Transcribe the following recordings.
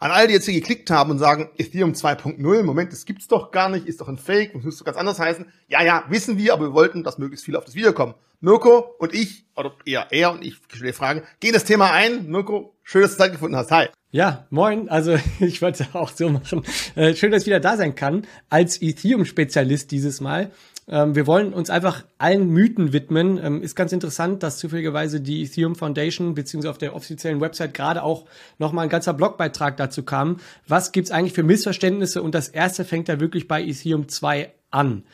An alle, die jetzt hier geklickt haben und sagen, Ethereum 2.0, Moment, das gibt's doch gar nicht, ist doch ein Fake, das müsste ganz anders heißen. Ja, ja, wissen wir, aber wir wollten, dass möglichst viele auf das Video kommen. Mirko und ich, oder eher er und ich, stelle Fragen, gehen das Thema ein. Mirko, schön, dass du Zeit gefunden hast. Hi. Ja, moin. Also ich wollte auch so machen. Äh, schön, dass ich wieder da sein kann als Ethereum-Spezialist dieses Mal. Ähm, wir wollen uns einfach allen Mythen widmen. Ähm, ist ganz interessant, dass zufälligerweise die Ethereum Foundation beziehungsweise auf der offiziellen Website gerade auch nochmal ein ganzer Blogbeitrag dazu kam. Was gibt's eigentlich für Missverständnisse? Und das erste fängt da wirklich bei Ethereum 2 an.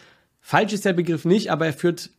Falsch ist der Begriff nicht, aber er führt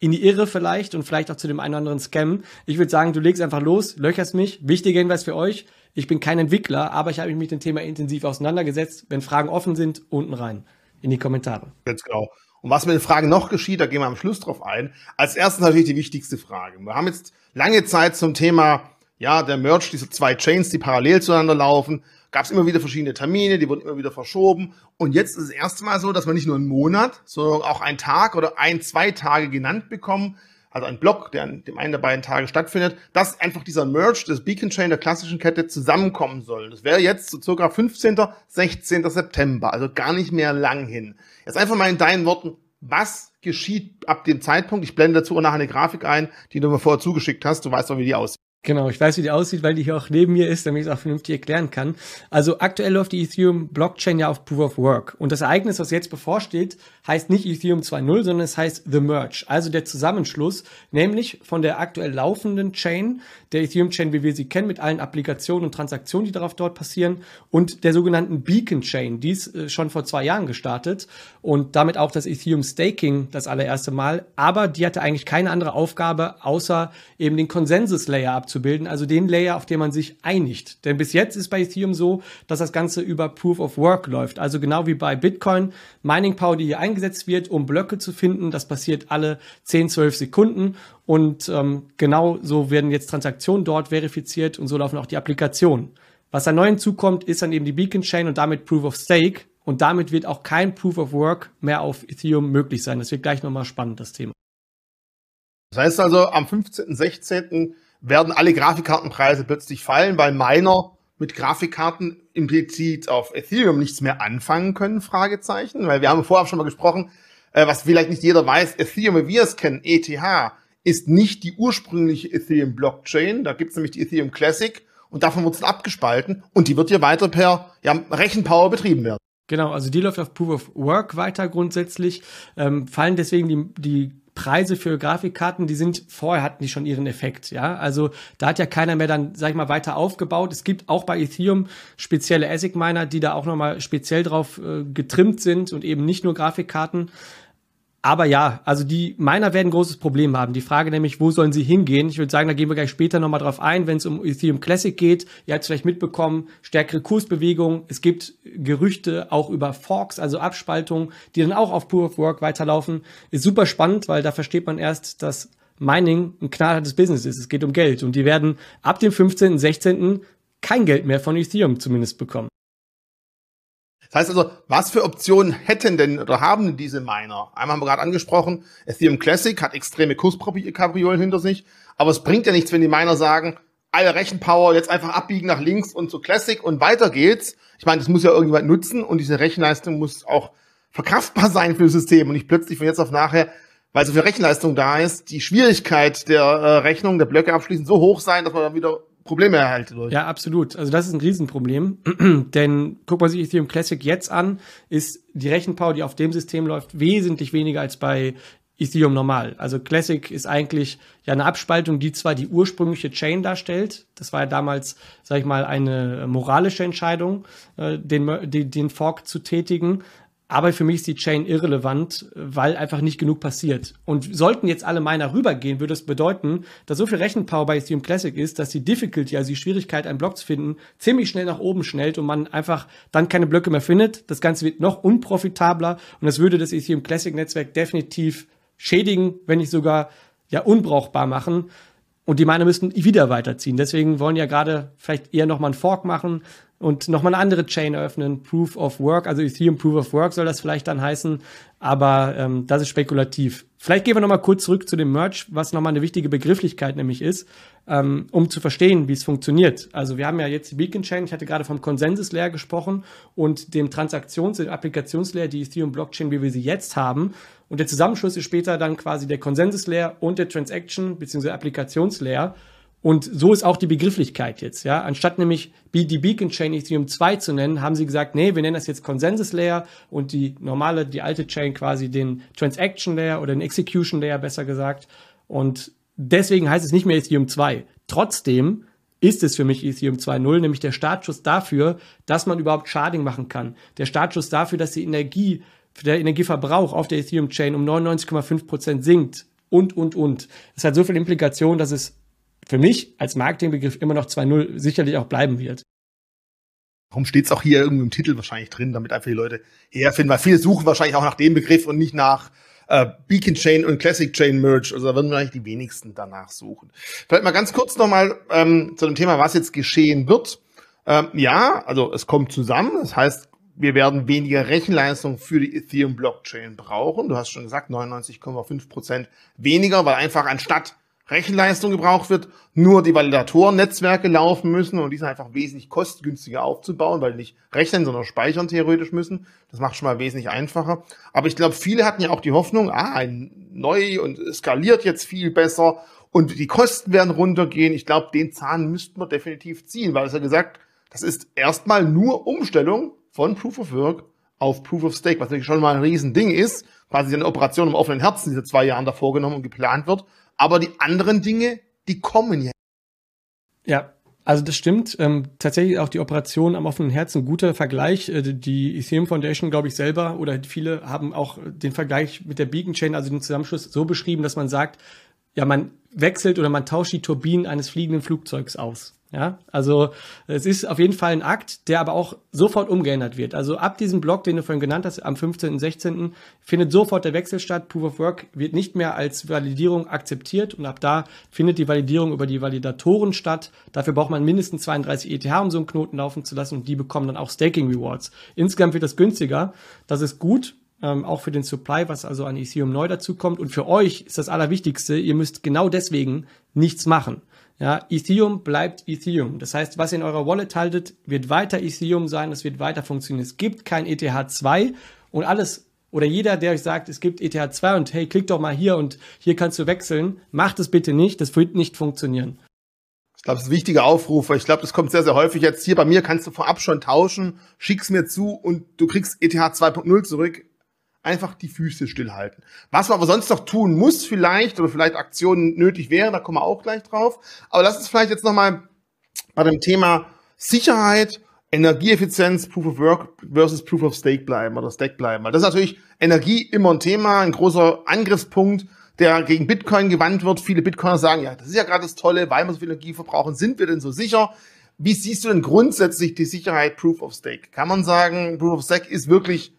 in die Irre vielleicht und vielleicht auch zu dem einen oder anderen Scam. Ich würde sagen, du legst einfach los, löcherst mich. Wichtiger Hinweis für euch. Ich bin kein Entwickler, aber ich habe mich mit dem Thema intensiv auseinandergesetzt. Wenn Fragen offen sind, unten rein in die Kommentare. Ganz genau. Und was mit den Fragen noch geschieht, da gehen wir am Schluss drauf ein. Als erstes natürlich die wichtigste Frage. Wir haben jetzt lange Zeit zum Thema, ja, der Merge dieser zwei Chains, die parallel zueinander laufen, gab es immer wieder verschiedene Termine, die wurden immer wieder verschoben. Und jetzt ist es das erste Mal so, dass wir nicht nur einen Monat, sondern auch einen Tag oder ein, zwei Tage genannt bekommen, also ein Block, der an dem einen der beiden Tage stattfindet, dass einfach dieser Merge des Beacon Chain der klassischen Kette zusammenkommen soll. Das wäre jetzt so circa 15., 16. September, also gar nicht mehr lang hin. Jetzt einfach mal in deinen Worten, was geschieht ab dem Zeitpunkt? Ich blende dazu auch nachher eine Grafik ein, die du mir vorher zugeschickt hast. Du weißt doch, wie die aussieht. Genau, ich weiß, wie die aussieht, weil die hier auch neben mir ist, damit ich es auch vernünftig erklären kann. Also aktuell läuft die Ethereum Blockchain ja auf Proof of Work. Und das Ereignis, was jetzt bevorsteht, heißt nicht Ethereum 2.0, sondern es heißt The Merge, also der Zusammenschluss, nämlich von der aktuell laufenden Chain, der Ethereum Chain, wie wir sie kennen, mit allen Applikationen und Transaktionen, die darauf dort passieren, und der sogenannten Beacon Chain, die ist äh, schon vor zwei Jahren gestartet und damit auch das Ethereum Staking das allererste Mal. Aber die hatte eigentlich keine andere Aufgabe, außer eben den Consensus Layer abzubilden, also den Layer, auf dem man sich einigt. Denn bis jetzt ist bei Ethereum so, dass das Ganze über Proof of Work läuft. Also genau wie bei Bitcoin, Mining Power, die hier eingesetzt wird, um Blöcke zu finden. Das passiert alle 10, 12 Sekunden. Und ähm, genau so werden jetzt Transaktionen dort verifiziert und so laufen auch die Applikationen. Was da neu hinzukommt, ist dann eben die Beacon Chain und damit Proof of Stake. Und damit wird auch kein Proof of Work mehr auf Ethereum möglich sein. Das wird gleich nochmal spannend, das Thema. Das heißt also, am 15., 16. werden alle Grafikkartenpreise plötzlich fallen, weil Miner mit Grafikkarten implizit auf Ethereum nichts mehr anfangen können, Fragezeichen. Weil wir haben vorher schon mal gesprochen, äh, was vielleicht nicht jeder weiß, Ethereum, wie wir es kennen, ETH, ist nicht die ursprüngliche Ethereum Blockchain. Da gibt es nämlich die Ethereum Classic und davon wird es abgespalten und die wird hier weiter per ja, Rechenpower betrieben werden. Genau, also die läuft auf Proof of Work weiter grundsätzlich, ähm, fallen deswegen die, die Preise für Grafikkarten, die sind, vorher hatten die schon ihren Effekt, ja. Also da hat ja keiner mehr dann, sag ich mal, weiter aufgebaut. Es gibt auch bei Ethereum spezielle ASIC-Miner, die da auch nochmal speziell drauf äh, getrimmt sind und eben nicht nur Grafikkarten. Aber ja, also die Miner werden ein großes Problem haben. Die Frage nämlich, wo sollen sie hingehen? Ich würde sagen, da gehen wir gleich später nochmal drauf ein, wenn es um Ethereum Classic geht. Ihr habt es vielleicht mitbekommen, stärkere Kursbewegungen. Es gibt Gerüchte auch über Forks, also Abspaltungen, die dann auch auf Proof of Work weiterlaufen. Ist super spannend, weil da versteht man erst, dass Mining ein knallhartes Business ist. Es geht um Geld. Und die werden ab dem 15., 16. kein Geld mehr von Ethereum zumindest bekommen. Das heißt also, was für Optionen hätten denn oder haben diese Miner? Einmal haben wir gerade angesprochen, Ethereum Classic hat extreme Kurskapriolen hinter sich, aber es bringt ja nichts, wenn die Miner sagen, alle Rechenpower jetzt einfach abbiegen nach links und zu Classic und weiter geht's. Ich meine, das muss ja irgendjemand nutzen und diese Rechenleistung muss auch verkraftbar sein für das System und nicht plötzlich von jetzt auf nachher, weil so viel Rechenleistung da ist, die Schwierigkeit der äh, Rechnung, der Blöcke abschließen so hoch sein, dass man dann wieder Probleme erhalte durch. Ja, absolut. Also das ist ein Riesenproblem. Denn guck mal sich Ethereum Classic jetzt an, ist die Rechenpower, die auf dem System läuft, wesentlich weniger als bei Ethereum normal. Also Classic ist eigentlich ja eine Abspaltung, die zwar die ursprüngliche Chain darstellt. Das war ja damals, sag ich mal, eine moralische Entscheidung, äh, den, den Fork zu tätigen. Aber für mich ist die Chain irrelevant, weil einfach nicht genug passiert. Und sollten jetzt alle Miner rübergehen, würde es das bedeuten, dass so viel Rechenpower bei Ethereum Classic ist, dass die Difficulty, also die Schwierigkeit, einen Block zu finden, ziemlich schnell nach oben schnellt und man einfach dann keine Blöcke mehr findet. Das Ganze wird noch unprofitabler und das würde das Ethereum Classic Netzwerk definitiv schädigen, wenn nicht sogar ja unbrauchbar machen. Und die Miner müssten wieder weiterziehen. Deswegen wollen ja gerade vielleicht eher nochmal einen Fork machen, und nochmal eine andere Chain eröffnen, Proof of Work, also Ethereum Proof of Work soll das vielleicht dann heißen, aber ähm, das ist spekulativ. Vielleicht gehen wir nochmal kurz zurück zu dem Merch, was nochmal eine wichtige Begrifflichkeit nämlich ist, ähm, um zu verstehen, wie es funktioniert. Also wir haben ja jetzt die Beacon Chain, ich hatte gerade vom Consensus Layer gesprochen und dem Transaktions- und Applikationslayer, die Ethereum Blockchain, wie wir sie jetzt haben. Und der Zusammenschluss ist später dann quasi der Consensus Layer und der Transaction- bzw. Applikationslayer. Und so ist auch die Begrifflichkeit jetzt, ja. Anstatt nämlich die Beacon Chain Ethereum 2 zu nennen, haben sie gesagt, nee, wir nennen das jetzt Consensus Layer und die normale, die alte Chain quasi den Transaction Layer oder den Execution Layer besser gesagt. Und deswegen heißt es nicht mehr Ethereum 2. Trotzdem ist es für mich Ethereum 2.0, nämlich der Startschuss dafür, dass man überhaupt Sharding machen kann. Der Startschuss dafür, dass die Energie, der Energieverbrauch auf der Ethereum Chain um 99,5 Prozent sinkt und, und, und. Es hat so viele Implikationen, dass es für mich als Marketingbegriff immer noch 2.0 sicherlich auch bleiben wird. Warum steht es auch hier irgendwie im Titel wahrscheinlich drin, damit einfach die Leute herfinden, weil viele suchen wahrscheinlich auch nach dem Begriff und nicht nach äh, Beacon Chain und Classic Chain Merge. Also da würden wahrscheinlich die wenigsten danach suchen. Vielleicht mal ganz kurz nochmal ähm, zu dem Thema, was jetzt geschehen wird. Ähm, ja, also es kommt zusammen. Das heißt, wir werden weniger Rechenleistung für die Ethereum Blockchain brauchen. Du hast schon gesagt, 99,5 Prozent weniger, weil einfach anstatt Rechenleistung gebraucht wird, nur die Validatoren-Netzwerke laufen müssen und die sind einfach wesentlich kostengünstiger aufzubauen, weil die nicht rechnen, sondern speichern theoretisch müssen. Das macht schon mal wesentlich einfacher. Aber ich glaube, viele hatten ja auch die Hoffnung, ah, neu und skaliert jetzt viel besser und die Kosten werden runtergehen. Ich glaube, den Zahn müssten wir definitiv ziehen, weil es ja gesagt, das ist erstmal nur Umstellung von Proof of Work auf Proof of Stake, was natürlich schon mal ein Riesending ist. Quasi eine Operation im offenen Herzen, die seit zwei Jahren davor genommen und geplant wird. Aber die anderen Dinge, die kommen ja. Ja, also das stimmt. Ähm, tatsächlich auch die Operation am offenen Herzen, guter Vergleich. Äh, die Ethereum Foundation, glaube ich, selber oder viele haben auch den Vergleich mit der Beacon Chain, also den Zusammenschluss, so beschrieben, dass man sagt, ja, man wechselt oder man tauscht die Turbinen eines fliegenden Flugzeugs aus. Ja, also es ist auf jeden Fall ein Akt, der aber auch sofort umgeändert wird. Also ab diesem Block, den du vorhin genannt hast, am 15. und 16. findet sofort der Wechsel statt. Proof of Work wird nicht mehr als Validierung akzeptiert und ab da findet die Validierung über die Validatoren statt. Dafür braucht man mindestens 32 ETH, um so einen Knoten laufen zu lassen und die bekommen dann auch Staking Rewards. Insgesamt wird das günstiger. Das ist gut, ähm, auch für den Supply, was also an Ethereum neu dazukommt. Und für euch ist das Allerwichtigste, ihr müsst genau deswegen nichts machen. Ja, Ethereum bleibt Ethereum. Das heißt, was ihr in eurer Wallet haltet, wird weiter Ethereum sein, es wird weiter funktionieren. Es gibt kein ETH2 und alles oder jeder, der euch sagt, es gibt ETH2 und hey, klick doch mal hier und hier kannst du wechseln, macht es bitte nicht, das wird nicht funktionieren. Ich glaube, das ist ein wichtiger Aufruf, ich glaube, das kommt sehr, sehr häufig jetzt. Hier bei mir kannst du vorab schon tauschen, schick's mir zu und du kriegst ETH 2.0 zurück einfach die Füße stillhalten. Was man aber sonst noch tun muss vielleicht oder vielleicht Aktionen nötig wären, da kommen wir auch gleich drauf. Aber lass uns vielleicht jetzt nochmal bei dem Thema Sicherheit, Energieeffizienz, Proof of Work versus Proof of Stake bleiben oder Stake bleiben. Weil das ist natürlich Energie immer ein Thema, ein großer Angriffspunkt, der gegen Bitcoin gewandt wird. Viele Bitcoiner sagen, ja, das ist ja gerade das Tolle, weil wir so viel Energie verbrauchen, sind wir denn so sicher? Wie siehst du denn grundsätzlich die Sicherheit Proof of Stake? Kann man sagen, Proof of Stake ist wirklich,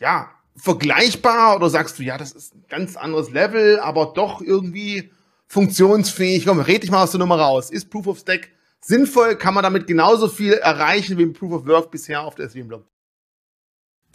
ja, vergleichbar oder sagst du, ja, das ist ein ganz anderes Level, aber doch irgendwie funktionsfähig? Komm, red dich mal aus der Nummer raus. Ist Proof of Stack sinnvoll? Kann man damit genauso viel erreichen wie Proof of Work bisher auf der SVM-Block?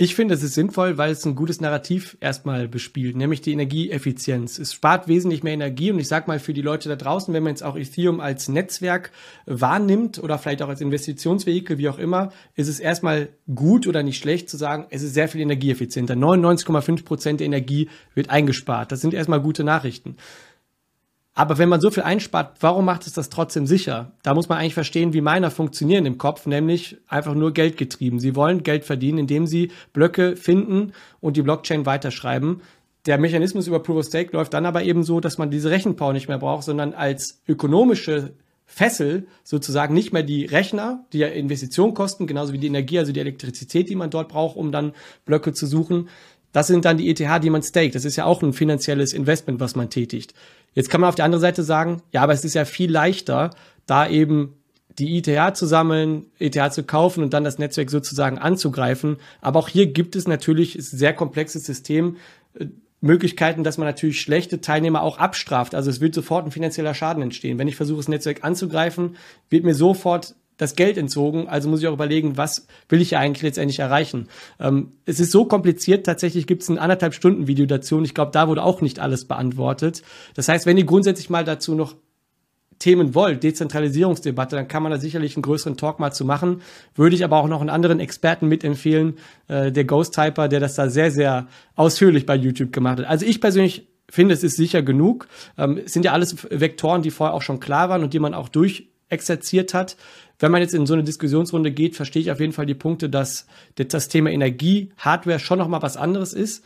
Ich finde, es ist sinnvoll, weil es ein gutes Narrativ erstmal bespielt, nämlich die Energieeffizienz. Es spart wesentlich mehr Energie und ich sag mal für die Leute da draußen, wenn man jetzt auch Ethereum als Netzwerk wahrnimmt oder vielleicht auch als Investitionsvehikel, wie auch immer, ist es erstmal gut oder nicht schlecht zu sagen, es ist sehr viel energieeffizienter. 99,5 Prozent der Energie wird eingespart. Das sind erstmal gute Nachrichten. Aber wenn man so viel einspart, warum macht es das trotzdem sicher? Da muss man eigentlich verstehen, wie Miner funktionieren im Kopf, nämlich einfach nur Geld getrieben. Sie wollen Geld verdienen, indem sie Blöcke finden und die Blockchain weiterschreiben. Der Mechanismus über Proof of Stake läuft dann aber eben so, dass man diese Rechenpower nicht mehr braucht, sondern als ökonomische Fessel sozusagen nicht mehr die Rechner, die ja Investitionen kosten, genauso wie die Energie, also die Elektrizität, die man dort braucht, um dann Blöcke zu suchen. Das sind dann die ETH, die man staked. Das ist ja auch ein finanzielles Investment, was man tätigt. Jetzt kann man auf der anderen Seite sagen, ja, aber es ist ja viel leichter, da eben die ETH zu sammeln, ETH zu kaufen und dann das Netzwerk sozusagen anzugreifen. Aber auch hier gibt es natürlich, ist ein sehr komplexes System, äh, Möglichkeiten, dass man natürlich schlechte Teilnehmer auch abstraft. Also es wird sofort ein finanzieller Schaden entstehen. Wenn ich versuche, das Netzwerk anzugreifen, wird mir sofort das Geld entzogen, also muss ich auch überlegen, was will ich eigentlich letztendlich erreichen. Ähm, es ist so kompliziert, tatsächlich gibt es ein anderthalb Stunden Video dazu und ich glaube, da wurde auch nicht alles beantwortet. Das heißt, wenn ihr grundsätzlich mal dazu noch Themen wollt, Dezentralisierungsdebatte, dann kann man da sicherlich einen größeren Talk mal zu machen. Würde ich aber auch noch einen anderen Experten mitempfehlen, äh, der Ghost Typer, der das da sehr, sehr ausführlich bei YouTube gemacht hat. Also ich persönlich finde, es ist sicher genug. Ähm, es sind ja alles Vektoren, die vorher auch schon klar waren und die man auch durchexerziert hat. Wenn man jetzt in so eine Diskussionsrunde geht, verstehe ich auf jeden Fall die Punkte, dass das Thema Energie, Hardware schon noch mal was anderes ist.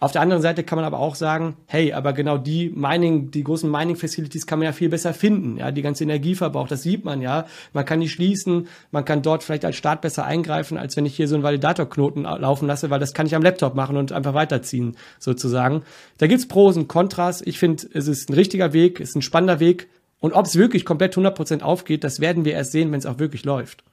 Auf der anderen Seite kann man aber auch sagen, hey, aber genau die Mining, die großen Mining Facilities kann man ja viel besser finden. Ja, die ganze Energieverbrauch, das sieht man ja. Man kann die schließen, man kann dort vielleicht als Staat besser eingreifen, als wenn ich hier so einen Validatorknoten laufen lasse, weil das kann ich am Laptop machen und einfach weiterziehen, sozusagen. Da gibt's Pros und Kontras. Ich finde, es ist ein richtiger Weg, es ist ein spannender Weg. Und ob es wirklich komplett 100% aufgeht, das werden wir erst sehen, wenn es auch wirklich läuft.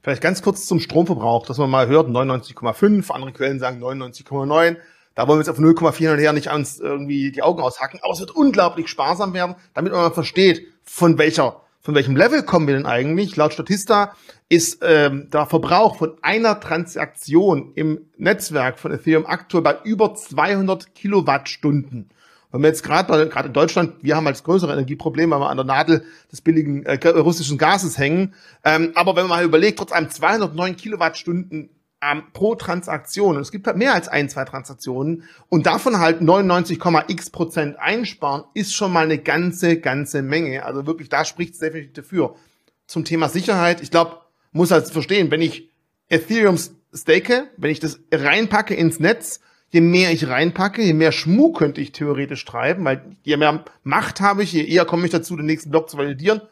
Vielleicht ganz kurz zum Stromverbrauch, dass man mal hört, 99,5, andere Quellen sagen 99,9. Da wollen wir jetzt auf 0,4 und her nicht uns irgendwie die Augen aushacken, aber es wird unglaublich sparsam werden, damit man mal versteht, von welcher, von welchem Level kommen wir denn eigentlich. Laut Statista ist ähm, der Verbrauch von einer Transaktion im Netzwerk von Ethereum aktuell bei über 200 Kilowattstunden. Wenn wir jetzt gerade gerade in Deutschland, wir haben als größere Energieproblem, weil wir an der Nadel des billigen äh, russischen Gases hängen. Ähm, aber wenn man mal überlegt, trotz einem 209 Kilowattstunden ähm, pro Transaktion, und es gibt halt mehr als ein, zwei Transaktionen, und davon halt 99,x Prozent einsparen, ist schon mal eine ganze, ganze Menge. Also wirklich, da spricht es definitiv dafür. Zum Thema Sicherheit, ich glaube, muss halt verstehen, wenn ich Ethereum stake, wenn ich das reinpacke ins Netz, je mehr ich reinpacke, je mehr Schmuh könnte ich theoretisch treiben, weil je mehr Macht habe ich, je eher komme ich dazu, den nächsten Block zu validieren.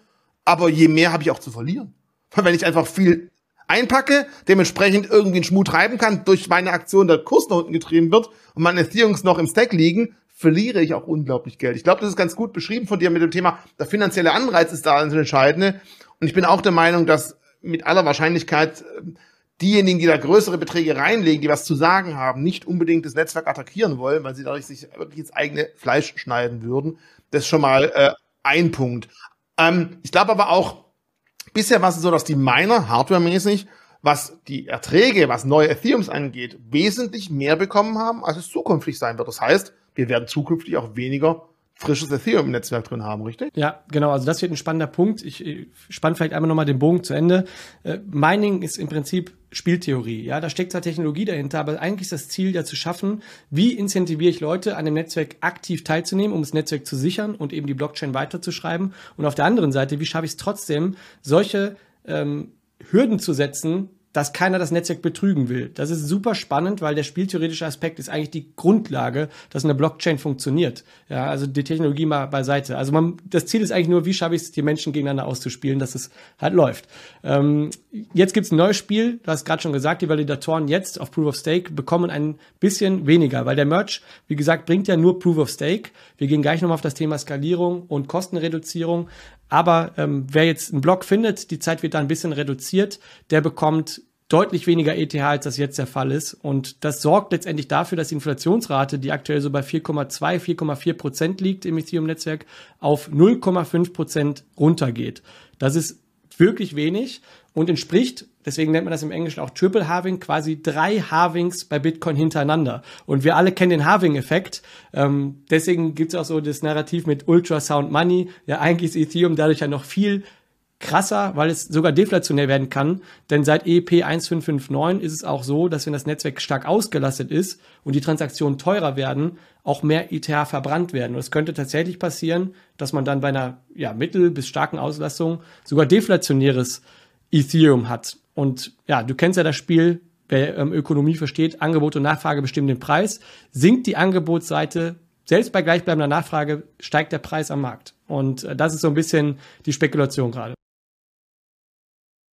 Aber je mehr habe ich auch zu verlieren. Weil wenn ich einfach viel einpacke, dementsprechend irgendwie einen Schmuh treiben kann, durch meine Aktion der Kurs nach unten getrieben wird und meine Ethereums noch im Stack liegen, verliere ich auch unglaublich Geld. Ich glaube, das ist ganz gut beschrieben von dir mit dem Thema, der finanzielle Anreiz ist da das Entscheidende. Und ich bin auch der Meinung, dass mit aller Wahrscheinlichkeit diejenigen, die da größere Beträge reinlegen, die was zu sagen haben, nicht unbedingt das Netzwerk attackieren wollen, weil sie dadurch sich wirklich ins eigene Fleisch schneiden würden. Das ist schon mal äh, ein Punkt. Ähm, ich glaube aber auch, bisher war es so, dass die Miner hardwaremäßig, was die Erträge, was neue Ethereums angeht, wesentlich mehr bekommen haben, als es zukünftig sein wird. Das heißt, wir werden zukünftig auch weniger frisches Ethereum im Netzwerk drin haben, richtig? Ja, genau. Also das wird ein spannender Punkt. Ich, ich spann vielleicht einmal nochmal den Bogen zu Ende. Äh, Mining ist im Prinzip Spieltheorie. Ja, da steckt zwar Technologie dahinter, aber eigentlich ist das Ziel ja zu schaffen, wie incentiviere ich Leute, an dem Netzwerk aktiv teilzunehmen, um das Netzwerk zu sichern und eben die Blockchain weiterzuschreiben. Und auf der anderen Seite, wie schaffe ich es trotzdem, solche ähm, Hürden zu setzen, dass keiner das Netzwerk betrügen will. Das ist super spannend, weil der spieltheoretische Aspekt ist eigentlich die Grundlage, dass eine Blockchain funktioniert. Ja, also die Technologie mal beiseite. Also man, das Ziel ist eigentlich nur, wie schaffe ich es, die Menschen gegeneinander auszuspielen, dass es halt läuft. Ähm, jetzt gibt's ein neues Spiel, du hast gerade schon gesagt, die Validatoren jetzt auf Proof of Stake bekommen ein bisschen weniger, weil der Merch, wie gesagt, bringt ja nur Proof of Stake. Wir gehen gleich nochmal auf das Thema Skalierung und Kostenreduzierung. Aber ähm, wer jetzt einen Block findet, die Zeit wird da ein bisschen reduziert, der bekommt deutlich weniger ETH, als das jetzt der Fall ist. Und das sorgt letztendlich dafür, dass die Inflationsrate, die aktuell so bei 4,2, 4,4 Prozent liegt im Ethereum-Netzwerk, auf 0,5 Prozent runtergeht. Das ist wirklich wenig und entspricht, deswegen nennt man das im Englischen auch Triple Halving, quasi drei Halvings bei Bitcoin hintereinander. Und wir alle kennen den Halving-Effekt. Ähm, deswegen gibt es auch so das Narrativ mit Ultrasound Money. Ja, eigentlich ist Ethereum dadurch ja noch viel krasser, weil es sogar deflationär werden kann. Denn seit EP 1559 ist es auch so, dass wenn das Netzwerk stark ausgelastet ist und die Transaktionen teurer werden, auch mehr ETH verbrannt werden. Und es könnte tatsächlich passieren, dass man dann bei einer ja, mittel- bis starken Auslastung sogar deflationäres Ethereum hat. Und ja, du kennst ja das Spiel, wer ähm, Ökonomie versteht, Angebot und Nachfrage bestimmen den Preis. Sinkt die Angebotsseite, selbst bei gleichbleibender Nachfrage steigt der Preis am Markt. Und äh, das ist so ein bisschen die Spekulation gerade.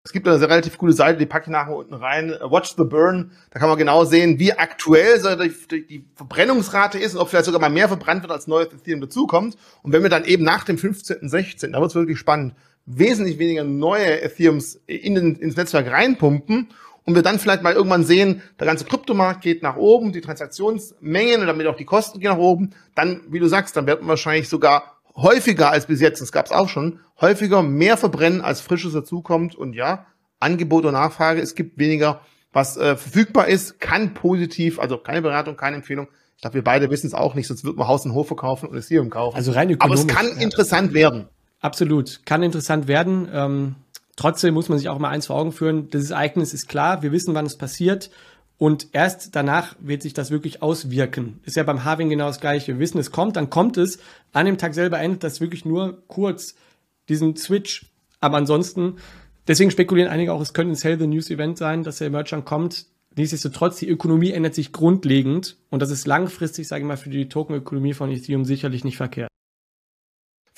Es gibt eine relativ coole Seite, die packe ich nachher unten rein. Watch the Burn. Da kann man genau sehen, wie aktuell die, Verbrennungsrate ist und ob vielleicht sogar mal mehr verbrannt wird, als neues Ethereum dazukommt. Und wenn wir dann eben nach dem 15., 16., da wird es wirklich spannend, wesentlich weniger neue Ethereums in den, ins Netzwerk reinpumpen und wir dann vielleicht mal irgendwann sehen, der ganze Kryptomarkt geht nach oben, die Transaktionsmengen und damit auch die Kosten gehen nach oben, dann, wie du sagst, dann wird man wahrscheinlich sogar häufiger als bis jetzt, das gab es auch schon, häufiger mehr verbrennen, als Frisches dazukommt. Und ja, Angebot und Nachfrage, es gibt weniger, was äh, verfügbar ist, kann positiv, also keine Beratung, keine Empfehlung. Ich glaube, wir beide wissen es auch nicht, sonst wird man Haus und Hof verkaufen und Ethereum kaufen. Also rein ökonomisch. Aber es kann ja. interessant werden. Absolut, kann interessant werden. Ähm, trotzdem muss man sich auch mal eins vor Augen führen. Das Ereignis ist klar, wir wissen, wann es passiert. Und erst danach wird sich das wirklich auswirken. Ist ja beim Harving genau das gleiche. Wir wissen, es kommt, dann kommt es. An dem Tag selber endet das wirklich nur kurz, diesen Switch. Aber ansonsten, deswegen spekulieren einige auch, es könnte ein Sell the News Event sein, dass der Merchant kommt. Nichtsdestotrotz, die Ökonomie ändert sich grundlegend. Und das ist langfristig, sage ich mal, für die Tokenökonomie von Ethereum sicherlich nicht verkehrt.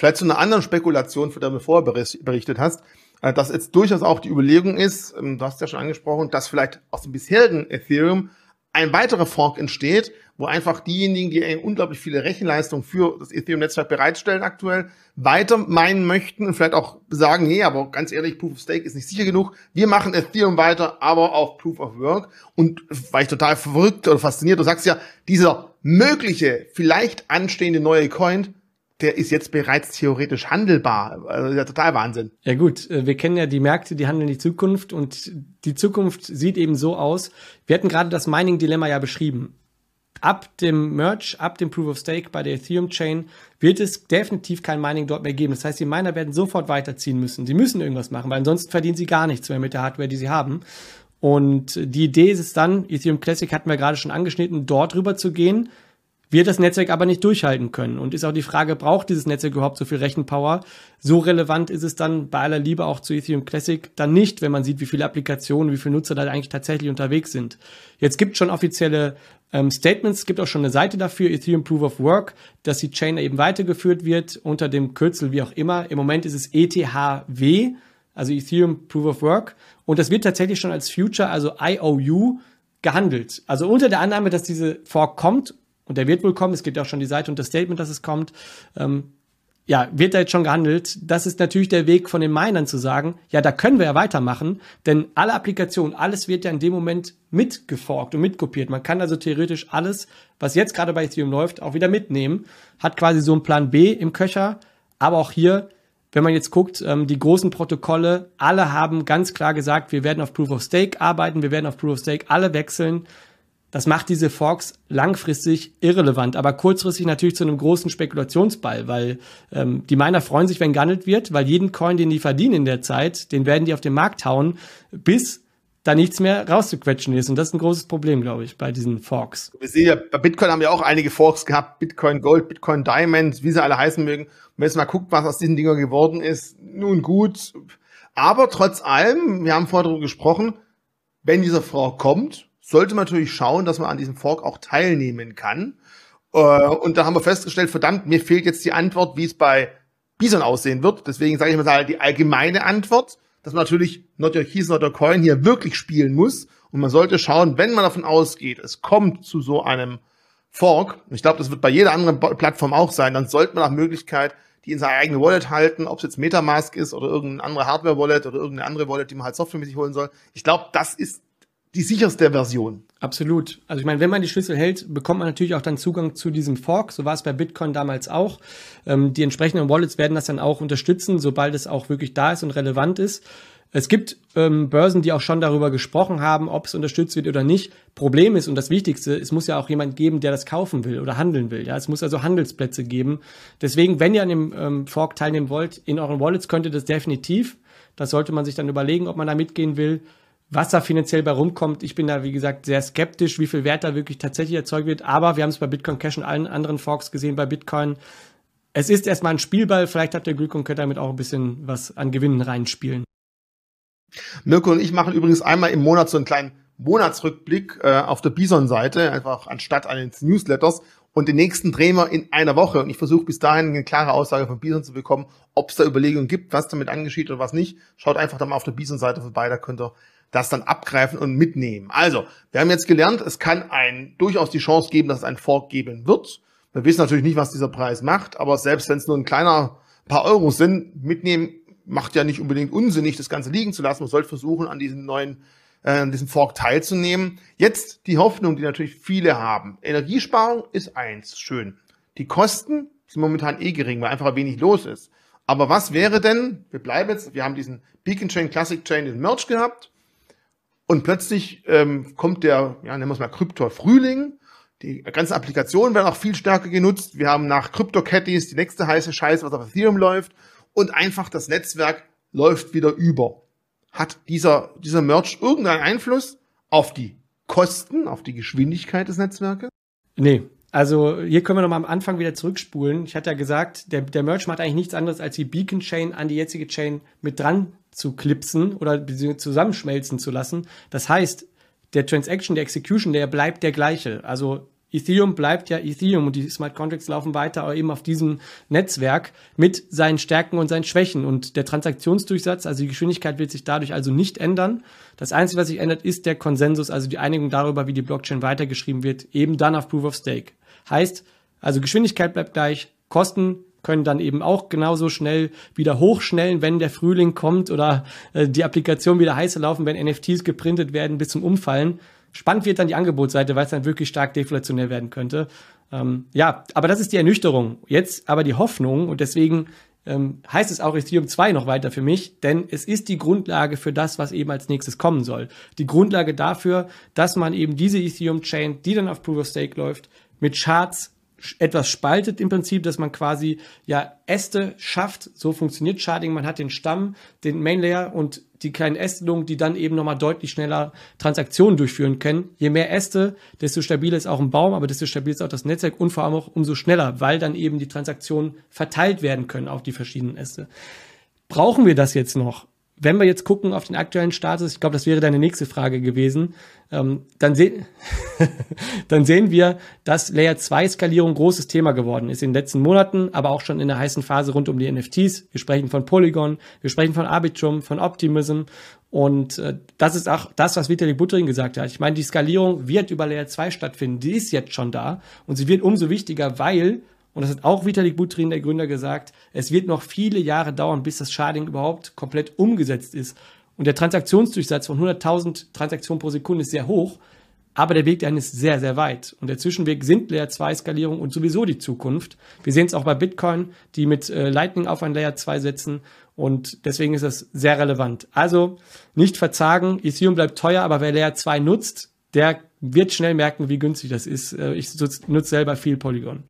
Vielleicht zu einer anderen Spekulation, von der du vorher berichtet hast. Äh, dass jetzt durchaus auch die Überlegung ist, ähm, du hast ja schon angesprochen, dass vielleicht aus dem bisherigen Ethereum ein weiterer Fork entsteht, wo einfach diejenigen, die unglaublich viele Rechenleistung für das Ethereum-Netzwerk bereitstellen aktuell, weiter meinen möchten und vielleicht auch sagen, nee, aber ganz ehrlich, Proof of Stake ist nicht sicher genug. Wir machen Ethereum weiter, aber auf Proof of Work. Und war ich total verrückt oder fasziniert, du sagst ja, dieser mögliche, vielleicht anstehende neue Coin der ist jetzt bereits theoretisch handelbar. Also ja total Wahnsinn. Ja gut, äh, wir kennen ja die Märkte, die handeln die Zukunft und die Zukunft sieht eben so aus. Wir hatten gerade das Mining-Dilemma ja beschrieben. Ab dem Merge, ab dem Proof of Stake bei der Ethereum Chain wird es definitiv kein Mining dort mehr geben. Das heißt, die Miner werden sofort weiterziehen müssen. Sie müssen irgendwas machen, weil ansonsten verdienen sie gar nichts mehr mit der Hardware, die sie haben. Und die Idee ist es dann, Ethereum Classic hatten wir gerade schon angeschnitten, dort rüber zu gehen, wird das Netzwerk aber nicht durchhalten können. Und ist auch die Frage, braucht dieses Netzwerk überhaupt so viel Rechenpower? So relevant ist es dann bei aller Liebe auch zu Ethereum Classic dann nicht, wenn man sieht, wie viele Applikationen, wie viele Nutzer da eigentlich tatsächlich unterwegs sind. Jetzt gibt schon offizielle ähm, Statements, gibt auch schon eine Seite dafür, Ethereum Proof of Work, dass die Chain eben weitergeführt wird unter dem Kürzel wie auch immer. Im Moment ist es ETHW, also Ethereum Proof of Work. Und das wird tatsächlich schon als Future, also IOU, gehandelt. Also unter der Annahme, dass diese Fork kommt und der wird wohl kommen. Es gibt auch schon die Seite und das Statement, dass es kommt. Ähm, ja, wird da jetzt schon gehandelt. Das ist natürlich der Weg von den Minern zu sagen, ja, da können wir ja weitermachen, denn alle Applikationen, alles wird ja in dem Moment mitgeforkt und mitkopiert. Man kann also theoretisch alles, was jetzt gerade bei Ethereum läuft, auch wieder mitnehmen. Hat quasi so einen Plan B im Köcher. Aber auch hier, wenn man jetzt guckt, ähm, die großen Protokolle, alle haben ganz klar gesagt, wir werden auf Proof of Stake arbeiten, wir werden auf Proof of Stake alle wechseln. Das macht diese Forks langfristig irrelevant, aber kurzfristig natürlich zu einem großen Spekulationsball, weil ähm, die Miner freuen sich, wenn gehandelt wird, weil jeden Coin, den die verdienen in der Zeit, den werden die auf den Markt hauen, bis da nichts mehr rauszuquetschen ist. Und das ist ein großes Problem, glaube ich, bei diesen Forks. Wir sehen ja, bei Bitcoin haben wir auch einige Forks gehabt. Bitcoin Gold, Bitcoin Diamond, wie sie alle heißen mögen. Und wenn jetzt mal guckt, was aus diesen Dingern geworden ist, nun gut. Aber trotz allem, wir haben vorher darüber gesprochen, wenn dieser Fork kommt, sollte man natürlich schauen, dass man an diesem Fork auch teilnehmen kann. Äh, und da haben wir festgestellt, verdammt, mir fehlt jetzt die Antwort, wie es bei Bison aussehen wird. Deswegen sage ich mal die allgemeine Antwort, dass man natürlich Not Your Keys, Not Your Coin hier wirklich spielen muss. Und man sollte schauen, wenn man davon ausgeht, es kommt zu so einem Fork, und ich glaube, das wird bei jeder anderen Plattform auch sein, dann sollte man nach Möglichkeit die in seine eigene Wallet halten, ob es jetzt Metamask ist oder irgendeine andere Hardware-Wallet oder irgendeine andere Wallet, die man halt Software mit sich holen soll. Ich glaube, das ist die sicherste Version. Absolut. Also ich meine, wenn man die Schlüssel hält, bekommt man natürlich auch dann Zugang zu diesem Fork. So war es bei Bitcoin damals auch. Ähm, die entsprechenden Wallets werden das dann auch unterstützen, sobald es auch wirklich da ist und relevant ist. Es gibt ähm, Börsen, die auch schon darüber gesprochen haben, ob es unterstützt wird oder nicht. Problem ist und das Wichtigste, es muss ja auch jemand geben, der das kaufen will oder handeln will. Ja, es muss also Handelsplätze geben. Deswegen, wenn ihr an dem ähm, Fork teilnehmen wollt, in euren Wallets könnt ihr das definitiv. Das sollte man sich dann überlegen, ob man da mitgehen will was da finanziell bei rumkommt. Ich bin da, wie gesagt, sehr skeptisch, wie viel Wert da wirklich tatsächlich erzeugt wird. Aber wir haben es bei Bitcoin Cash und allen anderen Forks gesehen bei Bitcoin. Es ist erstmal ein Spielball. Vielleicht habt ihr Glück und könnt damit auch ein bisschen was an Gewinnen reinspielen. Mirko und ich machen übrigens einmal im Monat so einen kleinen Monatsrückblick äh, auf der Bison-Seite, einfach anstatt eines Newsletters. Und den nächsten drehen wir in einer Woche. Und ich versuche bis dahin eine klare Aussage von Bison zu bekommen, ob es da Überlegungen gibt, was damit angeschieht oder was nicht. Schaut einfach da mal auf der Bison-Seite vorbei, da könnt ihr das dann abgreifen und mitnehmen. Also, wir haben jetzt gelernt, es kann ein, durchaus die Chance geben, dass es ein Fork geben wird. Wir wissen natürlich nicht, was dieser Preis macht, aber selbst wenn es nur ein kleiner paar Euro sind, mitnehmen macht ja nicht unbedingt unsinnig, das Ganze liegen zu lassen. Man sollte versuchen, an diesem neuen, äh, an diesem Fork teilzunehmen. Jetzt die Hoffnung, die natürlich viele haben. Energiesparung ist eins, schön. Die Kosten sind momentan eh gering, weil einfach wenig los ist. Aber was wäre denn, wir bleiben jetzt, wir haben diesen Beacon Chain, Classic Chain, den Merch gehabt und plötzlich ähm, kommt der, ja, nennen wir es mal Krypto-Frühling. Die ganzen Applikationen werden auch viel stärker genutzt. Wir haben nach Crypto-Caddies die nächste heiße Scheiße, was auf Ethereum läuft. Und einfach das Netzwerk läuft wieder über. Hat dieser, dieser Merch irgendeinen Einfluss auf die Kosten, auf die Geschwindigkeit des Netzwerkes? Nee, also hier können wir nochmal am Anfang wieder zurückspulen. Ich hatte ja gesagt, der, der Merch macht eigentlich nichts anderes, als die Beacon Chain an die jetzige Chain mit dran zu klipsen oder zusammenschmelzen zu lassen. Das heißt, der Transaction, der Execution, der bleibt der gleiche. Also Ethereum bleibt ja Ethereum und die Smart Contracts laufen weiter aber eben auf diesem Netzwerk mit seinen Stärken und seinen Schwächen. Und der Transaktionsdurchsatz, also die Geschwindigkeit wird sich dadurch also nicht ändern. Das Einzige, was sich ändert, ist der Konsensus, also die Einigung darüber, wie die Blockchain weitergeschrieben wird, eben dann auf Proof of Stake. Heißt, also Geschwindigkeit bleibt gleich, Kosten können dann eben auch genauso schnell wieder hochschnellen, wenn der Frühling kommt oder äh, die Applikation wieder heißer laufen, wenn NFTs geprintet werden bis zum Umfallen. Spannend wird dann die Angebotsseite, weil es dann wirklich stark deflationär werden könnte. Ähm, ja, aber das ist die Ernüchterung. Jetzt aber die Hoffnung und deswegen ähm, heißt es auch Ethereum 2 noch weiter für mich, denn es ist die Grundlage für das, was eben als nächstes kommen soll. Die Grundlage dafür, dass man eben diese Ethereum Chain, die dann auf Proof of Stake läuft, mit Charts etwas spaltet im Prinzip, dass man quasi ja Äste schafft. So funktioniert Sharding. Man hat den Stamm, den Main Layer und die kleinen Ästelungen, die dann eben nochmal deutlich schneller Transaktionen durchführen können. Je mehr Äste, desto stabiler ist auch ein Baum, aber desto stabiler ist auch das Netzwerk und vor allem auch umso schneller, weil dann eben die Transaktionen verteilt werden können auf die verschiedenen Äste. Brauchen wir das jetzt noch? Wenn wir jetzt gucken auf den aktuellen Status, ich glaube, das wäre deine nächste Frage gewesen, ähm, dann, se dann sehen wir, dass Layer 2 Skalierung großes Thema geworden ist in den letzten Monaten, aber auch schon in der heißen Phase rund um die NFTs. Wir sprechen von Polygon, wir sprechen von Arbitrum, von Optimism und äh, das ist auch das, was Vitalik Buterin gesagt hat. Ich meine, die Skalierung wird über Layer 2 stattfinden, die ist jetzt schon da und sie wird umso wichtiger, weil und das hat auch Vitalik Buterin, der Gründer, gesagt, es wird noch viele Jahre dauern, bis das Sharding überhaupt komplett umgesetzt ist. Und der Transaktionsdurchsatz von 100.000 Transaktionen pro Sekunde ist sehr hoch, aber der Weg dahin ist sehr, sehr weit. Und der Zwischenweg sind Layer 2 Skalierung und sowieso die Zukunft. Wir sehen es auch bei Bitcoin, die mit äh, Lightning auf ein Layer 2 setzen. Und deswegen ist das sehr relevant. Also nicht verzagen, Ethereum bleibt teuer, aber wer Layer 2 nutzt, der wird schnell merken, wie günstig das ist. Äh, ich nutze selber viel Polygon.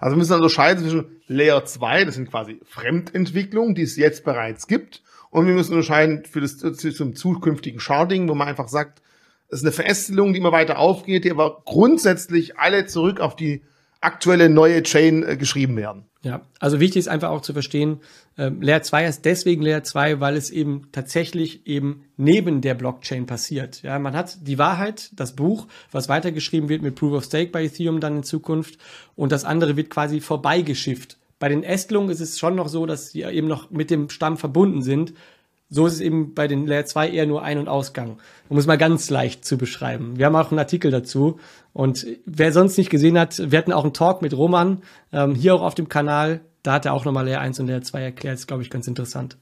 Also wir müssen unterscheiden zwischen Layer 2, das sind quasi Fremdentwicklungen, die es jetzt bereits gibt, und wir müssen unterscheiden für das zum zukünftigen Sharding, wo man einfach sagt, es ist eine Verästelung, die immer weiter aufgeht, die aber grundsätzlich alle zurück auf die aktuelle neue Chain äh, geschrieben werden. Ja, also wichtig ist einfach auch zu verstehen, äh, Layer 2 ist deswegen Layer 2, weil es eben tatsächlich eben neben der Blockchain passiert. Ja, man hat die Wahrheit, das Buch, was weitergeschrieben wird mit Proof of Stake bei Ethereum dann in Zukunft und das andere wird quasi vorbeigeschifft. Bei den Ästelungen ist es schon noch so, dass sie eben noch mit dem Stamm verbunden sind so ist es eben bei den Layer 2 eher nur Ein- und Ausgang. Um es mal ganz leicht zu beschreiben. Wir haben auch einen Artikel dazu. Und wer sonst nicht gesehen hat, wir hatten auch einen Talk mit Roman, ähm, hier auch auf dem Kanal. Da hat er auch nochmal Layer 1 und Layer 2 erklärt. Das ist, glaube ich, ganz interessant.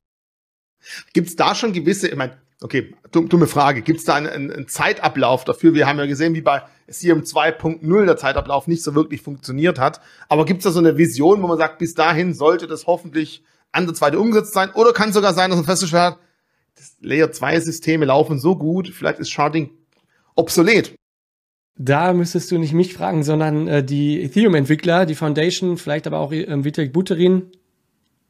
Gibt es da schon gewisse, ich meine, okay, dumme Frage, gibt es da einen, einen, Zeitablauf dafür? Wir haben ja gesehen, wie bei Ethereum 2.0 der Zeitablauf nicht so wirklich funktioniert hat. Aber gibt es da so eine Vision, wo man sagt, bis dahin sollte das hoffentlich ansatzweise umgesetzt sein. Oder kann sogar sein, dass man festgestellt hat, das Layer 2 Systeme laufen so gut, vielleicht ist Sharding obsolet. Da müsstest du nicht mich fragen, sondern äh, die Ethereum-Entwickler, die Foundation, vielleicht aber auch äh, Vitalik Buterin.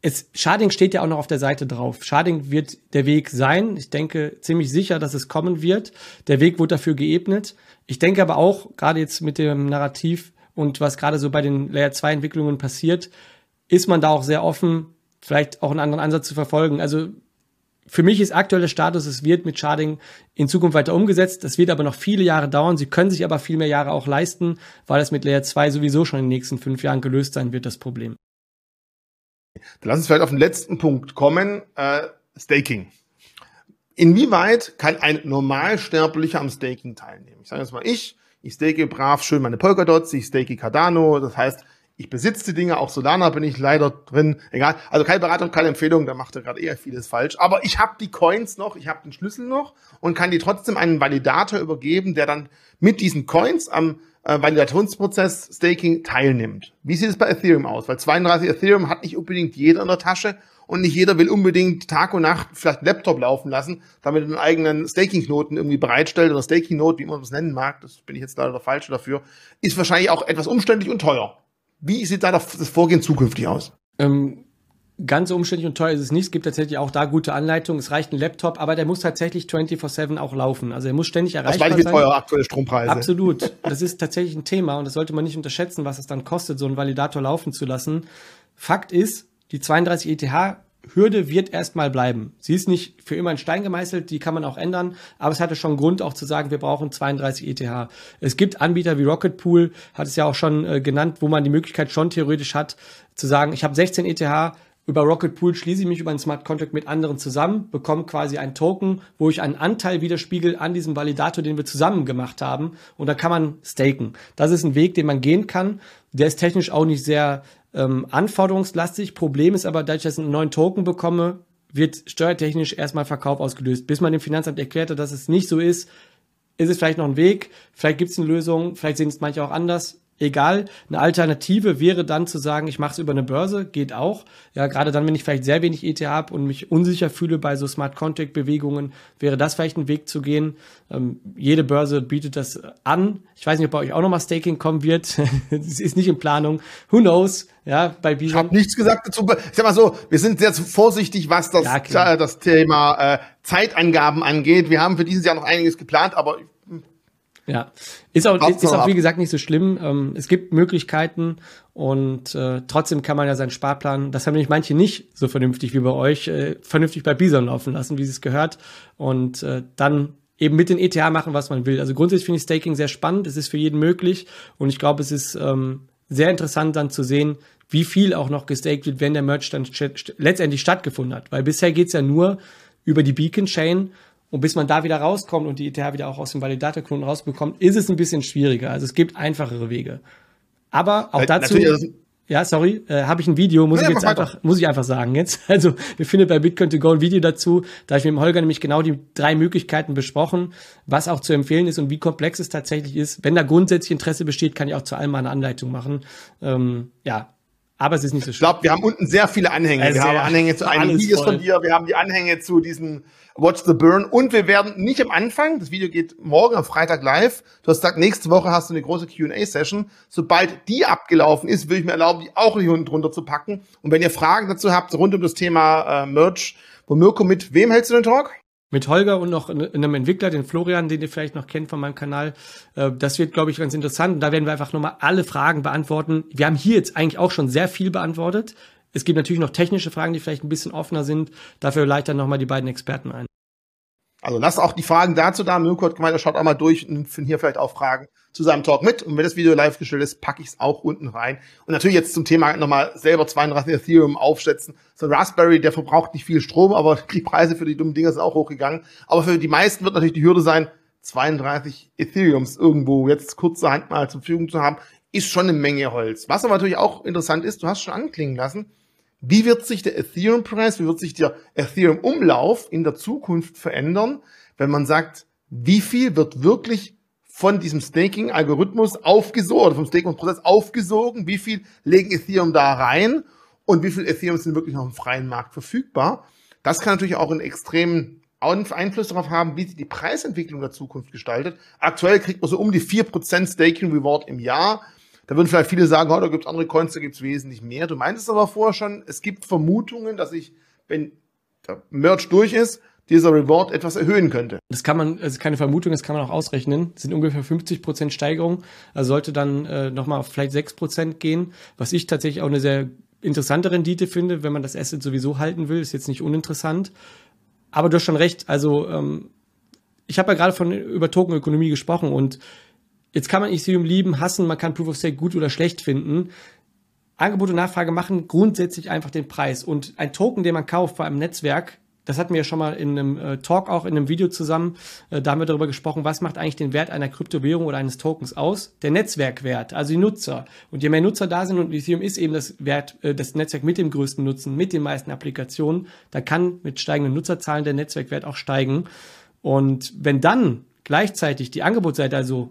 Es, Sharding steht ja auch noch auf der Seite drauf. Sharding wird der Weg sein. Ich denke ziemlich sicher, dass es kommen wird. Der Weg wurde dafür geebnet. Ich denke aber auch, gerade jetzt mit dem Narrativ und was gerade so bei den Layer 2 Entwicklungen passiert, ist man da auch sehr offen, vielleicht auch einen anderen Ansatz zu verfolgen. Also für mich ist aktueller Status, es wird mit Sharding in Zukunft weiter umgesetzt. Das wird aber noch viele Jahre dauern. Sie können sich aber viel mehr Jahre auch leisten, weil es mit Layer 2 sowieso schon in den nächsten fünf Jahren gelöst sein wird, das Problem. Dann lass uns vielleicht auf den letzten Punkt kommen. Äh, Staking. Inwieweit kann ein Normalsterblicher am Staking teilnehmen? Ich sage jetzt mal ich, ich stake brav schön meine Polkadots, ich stake Cardano, das heißt, Ich besitze die Dinge, auch Solana bin ich leider drin. Egal. Also keine Beratung, keine Empfehlung, da macht er gerade eher vieles falsch. Aber ich habe die Coins noch, ich habe den Schlüssel noch und kann die trotzdem einen Validator übergeben, der dann mit diesen Coins am äh, Validationsprozess Staking teilnimmt. Wie sieht es bei Ethereum aus? Weil 32 Ethereum hat nicht unbedingt jeder in der Tasche und nicht jeder will unbedingt Tag und Nacht vielleicht einen Laptop laufen lassen, damit er einen eigenen Staking-Knoten irgendwie bereitstellt oder Staking-Note, wie man das nennen mag, das bin ich jetzt leider der Falsche dafür, ist wahrscheinlich auch etwas umständlich und teuer. Wie sieht da das Vorgehen zukünftig aus? Ähm Ganz umständlich und teuer ist es nicht. Es gibt tatsächlich auch da gute Anleitungen. Es reicht ein Laptop, aber der muss tatsächlich 24-7 auch laufen. Also er muss ständig erreichbar sein. Das weiß wie teuer aktuelle Strompreise. Absolut. Das ist tatsächlich ein Thema und das sollte man nicht unterschätzen, was es dann kostet, so einen Validator laufen zu lassen. Fakt ist, die 32 ETH Hürde wird erstmal bleiben. Sie ist nicht für immer in Stein gemeißelt, die kann man auch ändern, aber es hatte schon Grund auch zu sagen, wir brauchen 32 ETH. Es gibt Anbieter wie Rocket Pool, hat es ja auch schon äh, genannt, wo man die Möglichkeit schon theoretisch hat, zu sagen, ich habe 16 ETH, über Rocket Pool schließe ich mich über einen Smart Contract mit anderen zusammen, bekomme quasi einen Token, wo ich einen Anteil widerspiegel an diesem Validator, den wir zusammen gemacht haben. Und da kann man staken. Das ist ein Weg, den man gehen kann. Der ist technisch auch nicht sehr ähm, anforderungslastig. Problem ist aber, dass ich einen neuen Token bekomme, wird steuertechnisch erstmal Verkauf ausgelöst. Bis man dem Finanzamt erklärt hat, dass es nicht so ist, ist es vielleicht noch ein Weg, vielleicht gibt es eine Lösung, vielleicht sehen es manche auch anders egal. Eine Alternative wäre dann zu sagen, ich mache es über eine Börse, geht auch. Ja, gerade dann, wenn ich vielleicht sehr wenig ETH habe und mich unsicher fühle bei so Smart Contract Bewegungen, wäre das vielleicht ein Weg zu gehen. Ähm, jede Börse bietet das an. Ich weiß nicht, ob bei euch auch nochmal Staking kommen wird. Es ist nicht in Planung. Who knows? Ja, bei Bison. Ich habe nichts gesagt dazu. Ich sag mal so, wir sind sehr vorsichtig, was das, ja, das Thema äh, Zeitangaben angeht. Wir haben für dieses Jahr noch einiges geplant, aber ja, ist auch, ist, ist auch wie gesagt nicht so schlimm. Ähm, es gibt Möglichkeiten und äh, trotzdem kann man ja seinen Sparplan, das haben nämlich manche nicht so vernünftig wie bei euch, äh, vernünftig bei Bison laufen lassen, wie es gehört und äh, dann eben mit den ETH machen, was man will. Also grundsätzlich finde ich Staking sehr spannend, es ist für jeden möglich und ich glaube, es ist ähm, sehr interessant dann zu sehen, wie viel auch noch gestaked wird, wenn der Merch dann letztendlich stattgefunden hat. Weil bisher geht's ja nur über die Beacon Chain und bis man da wieder rauskommt und die ETH wieder auch aus dem Validatorknoten rausbekommt, ist es ein bisschen schwieriger. Also es gibt einfachere Wege. Aber auch dazu, ja, sorry, äh, habe ich ein Video, muss ja, ich jetzt einfach, muss ich einfach sagen jetzt. Also, wir findet bei Bitcoin to go ein Video dazu. Da ich mit dem Holger nämlich genau die drei Möglichkeiten besprochen, was auch zu empfehlen ist und wie komplex es tatsächlich ist. Wenn da grundsätzlich Interesse besteht, kann ich auch zu allem mal eine Anleitung machen. Ähm, ja, aber es ist nicht so schlimm. Ich glaube, wir haben unten sehr viele Anhänge. Also wir haben Anhänge zu einigen Videos voll. von dir, wir haben die Anhänge zu diesen Watch the Burn und wir werden nicht am Anfang, das Video geht morgen am Freitag live, du hast gesagt, nächste Woche hast du eine große Q&A-Session. Sobald die abgelaufen ist, will ich mir erlauben, die auch hier unten drunter zu packen. Und wenn ihr Fragen dazu habt, rund um das Thema äh, Merch, wo Mirko mit wem hältst du den Talk? mit Holger und noch einem Entwickler, den Florian, den ihr vielleicht noch kennt von meinem Kanal. Äh, das wird, glaube ich, ganz interessant. Da werden wir einfach nochmal alle Fragen beantworten. Wir haben hier jetzt eigentlich auch schon sehr viel beantwortet. Es gibt natürlich noch technische Fragen, die vielleicht ein bisschen offener sind. Dafür leite dann nochmal die beiden Experten ein. Also lasst auch die Fragen dazu da. Mirko hat gemeint, er schaut auch mal durch und findet hier vielleicht auch Fragen zu seinem Talk mit. Und wenn das Video live gestellt ist, packe ich es auch unten rein. Und natürlich jetzt zum Thema nochmal selber 32 Ethereum aufsetzen. So ein Raspberry, der verbraucht nicht viel Strom, aber die Preise für die dummen Dinger sind auch hochgegangen. Aber für die meisten wird natürlich die Hürde sein, 32 Ethereums irgendwo jetzt kurzerhand mal zur Verfügung zu haben, ist schon eine Menge Holz. Was aber natürlich auch interessant ist, du hast schon anklingen lassen, wie wird sich der Ethereum-Preis, wie wird sich der Ethereum-Umlauf in der Zukunft verändern, wenn man sagt, wie viel wird wirklich von diesem Staking-Algorithmus aufgesogen, oder vom Staking-Prozess aufgesogen, wie viel legen Ethereum da rein und wie viel Ethereum sind wirklich noch im freien Markt verfügbar. Das kann natürlich auch einen extremen Einfluss darauf haben, wie sich die Preisentwicklung der Zukunft gestaltet. Aktuell kriegt man so um die 4% Staking Reward im Jahr. Da würden vielleicht viele sagen, oh, da gibt es andere Coins, da gibt es wesentlich mehr. Du meintest aber vorher schon, es gibt Vermutungen, dass sich, wenn der Merch durch ist, dieser Reward etwas erhöhen könnte. Das kann man, also keine Vermutung, das kann man auch ausrechnen. Das sind ungefähr 50 Prozent Steigerung. Also sollte dann äh, nochmal auf vielleicht 6 Prozent gehen, was ich tatsächlich auch eine sehr interessante Rendite finde, wenn man das Asset sowieso halten will. Ist jetzt nicht uninteressant. Aber du hast schon recht. Also ähm, ich habe ja gerade von über Tokenökonomie gesprochen und Jetzt kann man Ethereum lieben, hassen, man kann Proof of Stake gut oder schlecht finden. Angebot und Nachfrage machen grundsätzlich einfach den Preis. Und ein Token, den man kauft bei einem Netzwerk, das hatten wir ja schon mal in einem äh, Talk auch in einem Video zusammen. Äh, da haben wir darüber gesprochen, was macht eigentlich den Wert einer Kryptowährung oder eines Tokens aus? Der Netzwerkwert, also die Nutzer. Und je mehr Nutzer da sind und Ethereum ist eben das Wert, äh, das Netzwerk mit dem größten Nutzen, mit den meisten Applikationen, da kann mit steigenden Nutzerzahlen der Netzwerkwert auch steigen. Und wenn dann gleichzeitig die Angebotsseite, also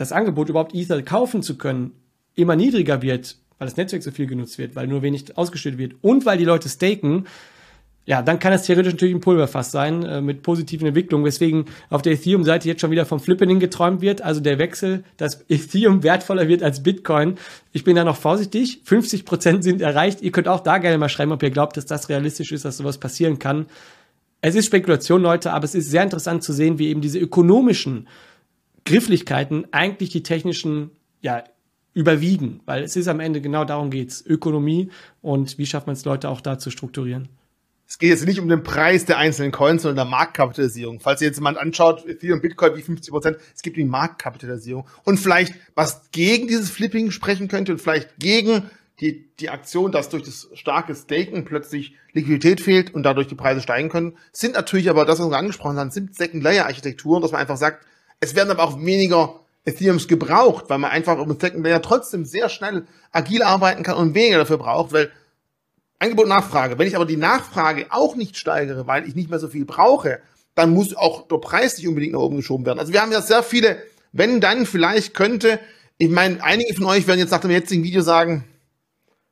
das Angebot überhaupt Ether kaufen zu können, immer niedriger wird, weil das Netzwerk so viel genutzt wird, weil nur wenig ausgestellt wird und weil die Leute staken, ja, dann kann es theoretisch natürlich ein Pulverfass sein äh, mit positiven Entwicklungen, weswegen auf der Ethereum-Seite jetzt schon wieder vom Flippening geträumt wird. Also der Wechsel, dass Ethereum wertvoller wird als Bitcoin. Ich bin da noch vorsichtig. 50 Prozent sind erreicht. Ihr könnt auch da gerne mal schreiben, ob ihr glaubt, dass das realistisch ist, dass sowas passieren kann. Es ist Spekulation, Leute, aber es ist sehr interessant zu sehen, wie eben diese ökonomischen Grifflichkeiten eigentlich die technischen, ja, überwiegen, weil es ist am Ende genau darum geht's. Ökonomie und wie schafft man es, Leute auch da zu strukturieren es geht jetzt nicht um den Preis der einzelnen Coins, sondern der Marktkapitalisierung. Falls ihr jetzt jemand anschaut, Ethereum, Bitcoin wie 50 Prozent, es gibt die Marktkapitalisierung. Und vielleicht, was gegen dieses Flipping sprechen könnte und vielleicht gegen die, die Aktion, dass durch das starke Staken plötzlich Liquidität fehlt und dadurch die Preise steigen können, sind natürlich aber, das, was wir angesprochen haben, sind Second-Layer-Architekturen, dass man einfach sagt, es werden aber auch weniger Ethereums gebraucht, weil man einfach im Second Layer trotzdem sehr schnell agil arbeiten kann und weniger dafür braucht, weil Angebot Nachfrage. Wenn ich aber die Nachfrage auch nicht steigere, weil ich nicht mehr so viel brauche, dann muss auch der Preis nicht unbedingt nach oben geschoben werden. Also wir haben ja sehr viele, wenn dann vielleicht könnte, ich meine, einige von euch werden jetzt nach dem jetzigen Video sagen,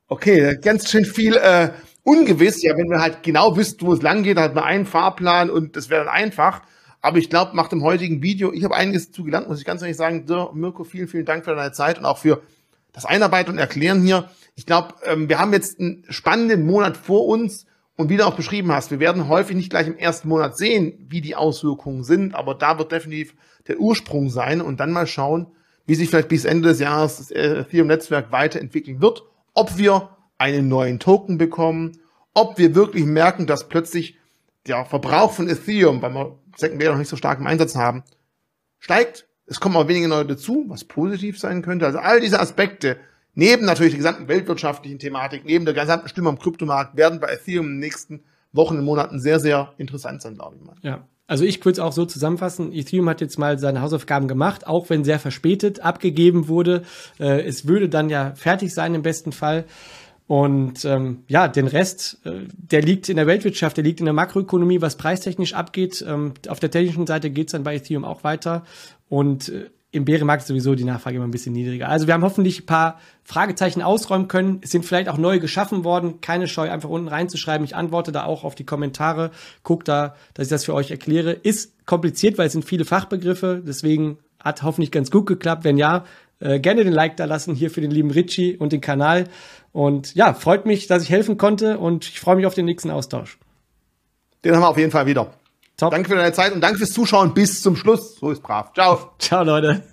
okay, ganz schön viel äh, ungewiss. Ja, wenn wir halt genau wüssten, wo es lang geht, hat man einen Fahrplan und das wäre dann einfach. Aber ich glaube, nach dem heutigen Video, ich habe einiges dazu gelernt, muss ich ganz ehrlich sagen. Dir, Mirko, vielen, vielen Dank für deine Zeit und auch für das Einarbeiten und Erklären hier. Ich glaube, ähm, wir haben jetzt einen spannenden Monat vor uns. Und wie du auch beschrieben hast, wir werden häufig nicht gleich im ersten Monat sehen, wie die Auswirkungen sind, aber da wird definitiv der Ursprung sein. Und dann mal schauen, wie sich vielleicht bis Ende des Jahres das Ethereum-Netzwerk weiterentwickeln wird, ob wir einen neuen Token bekommen, ob wir wirklich merken, dass plötzlich der Verbrauch von Ethereum, weil wir Second Layer noch nicht so stark im Einsatz haben, steigt es kommen auch weniger neue dazu, was positiv sein könnte. Also all diese Aspekte, neben natürlich der gesamten weltwirtschaftlichen Thematik, neben der gesamten Stimme am Kryptomarkt, werden bei Ethereum in den nächsten Wochen und Monaten sehr, sehr interessant sein, glaube ich mal. Ja. Also ich würde es auch so zusammenfassen. Ethereum hat jetzt mal seine Hausaufgaben gemacht, auch wenn sehr verspätet abgegeben wurde. Äh, es würde dann ja fertig sein im besten Fall. Und ähm, ja, den Rest, äh, der liegt in der Weltwirtschaft, der liegt in der Makroökonomie, was preistechnisch abgeht. Ähm, auf der technischen Seite geht's dann bei Ethereum auch weiter. Und äh, im Bärenmarkt sowieso die Nachfrage immer ein bisschen niedriger. Also wir haben hoffentlich ein paar Fragezeichen ausräumen können. Es sind vielleicht auch neue geschaffen worden. Keine Scheu, einfach unten reinzuschreiben. Ich antworte da auch auf die Kommentare. Guck da, dass ich das für euch erkläre. Ist kompliziert, weil es sind viele Fachbegriffe. Deswegen hat hoffentlich ganz gut geklappt. Wenn ja, äh, gerne den Like da lassen hier für den lieben Richie und den Kanal. Und ja, freut mich, dass ich helfen konnte und ich freue mich auf den nächsten Austausch. Den haben wir auf jeden Fall wieder. Top. Danke für deine Zeit und danke fürs Zuschauen bis zum Schluss. So ist brav. Ciao. Ciao, Leute.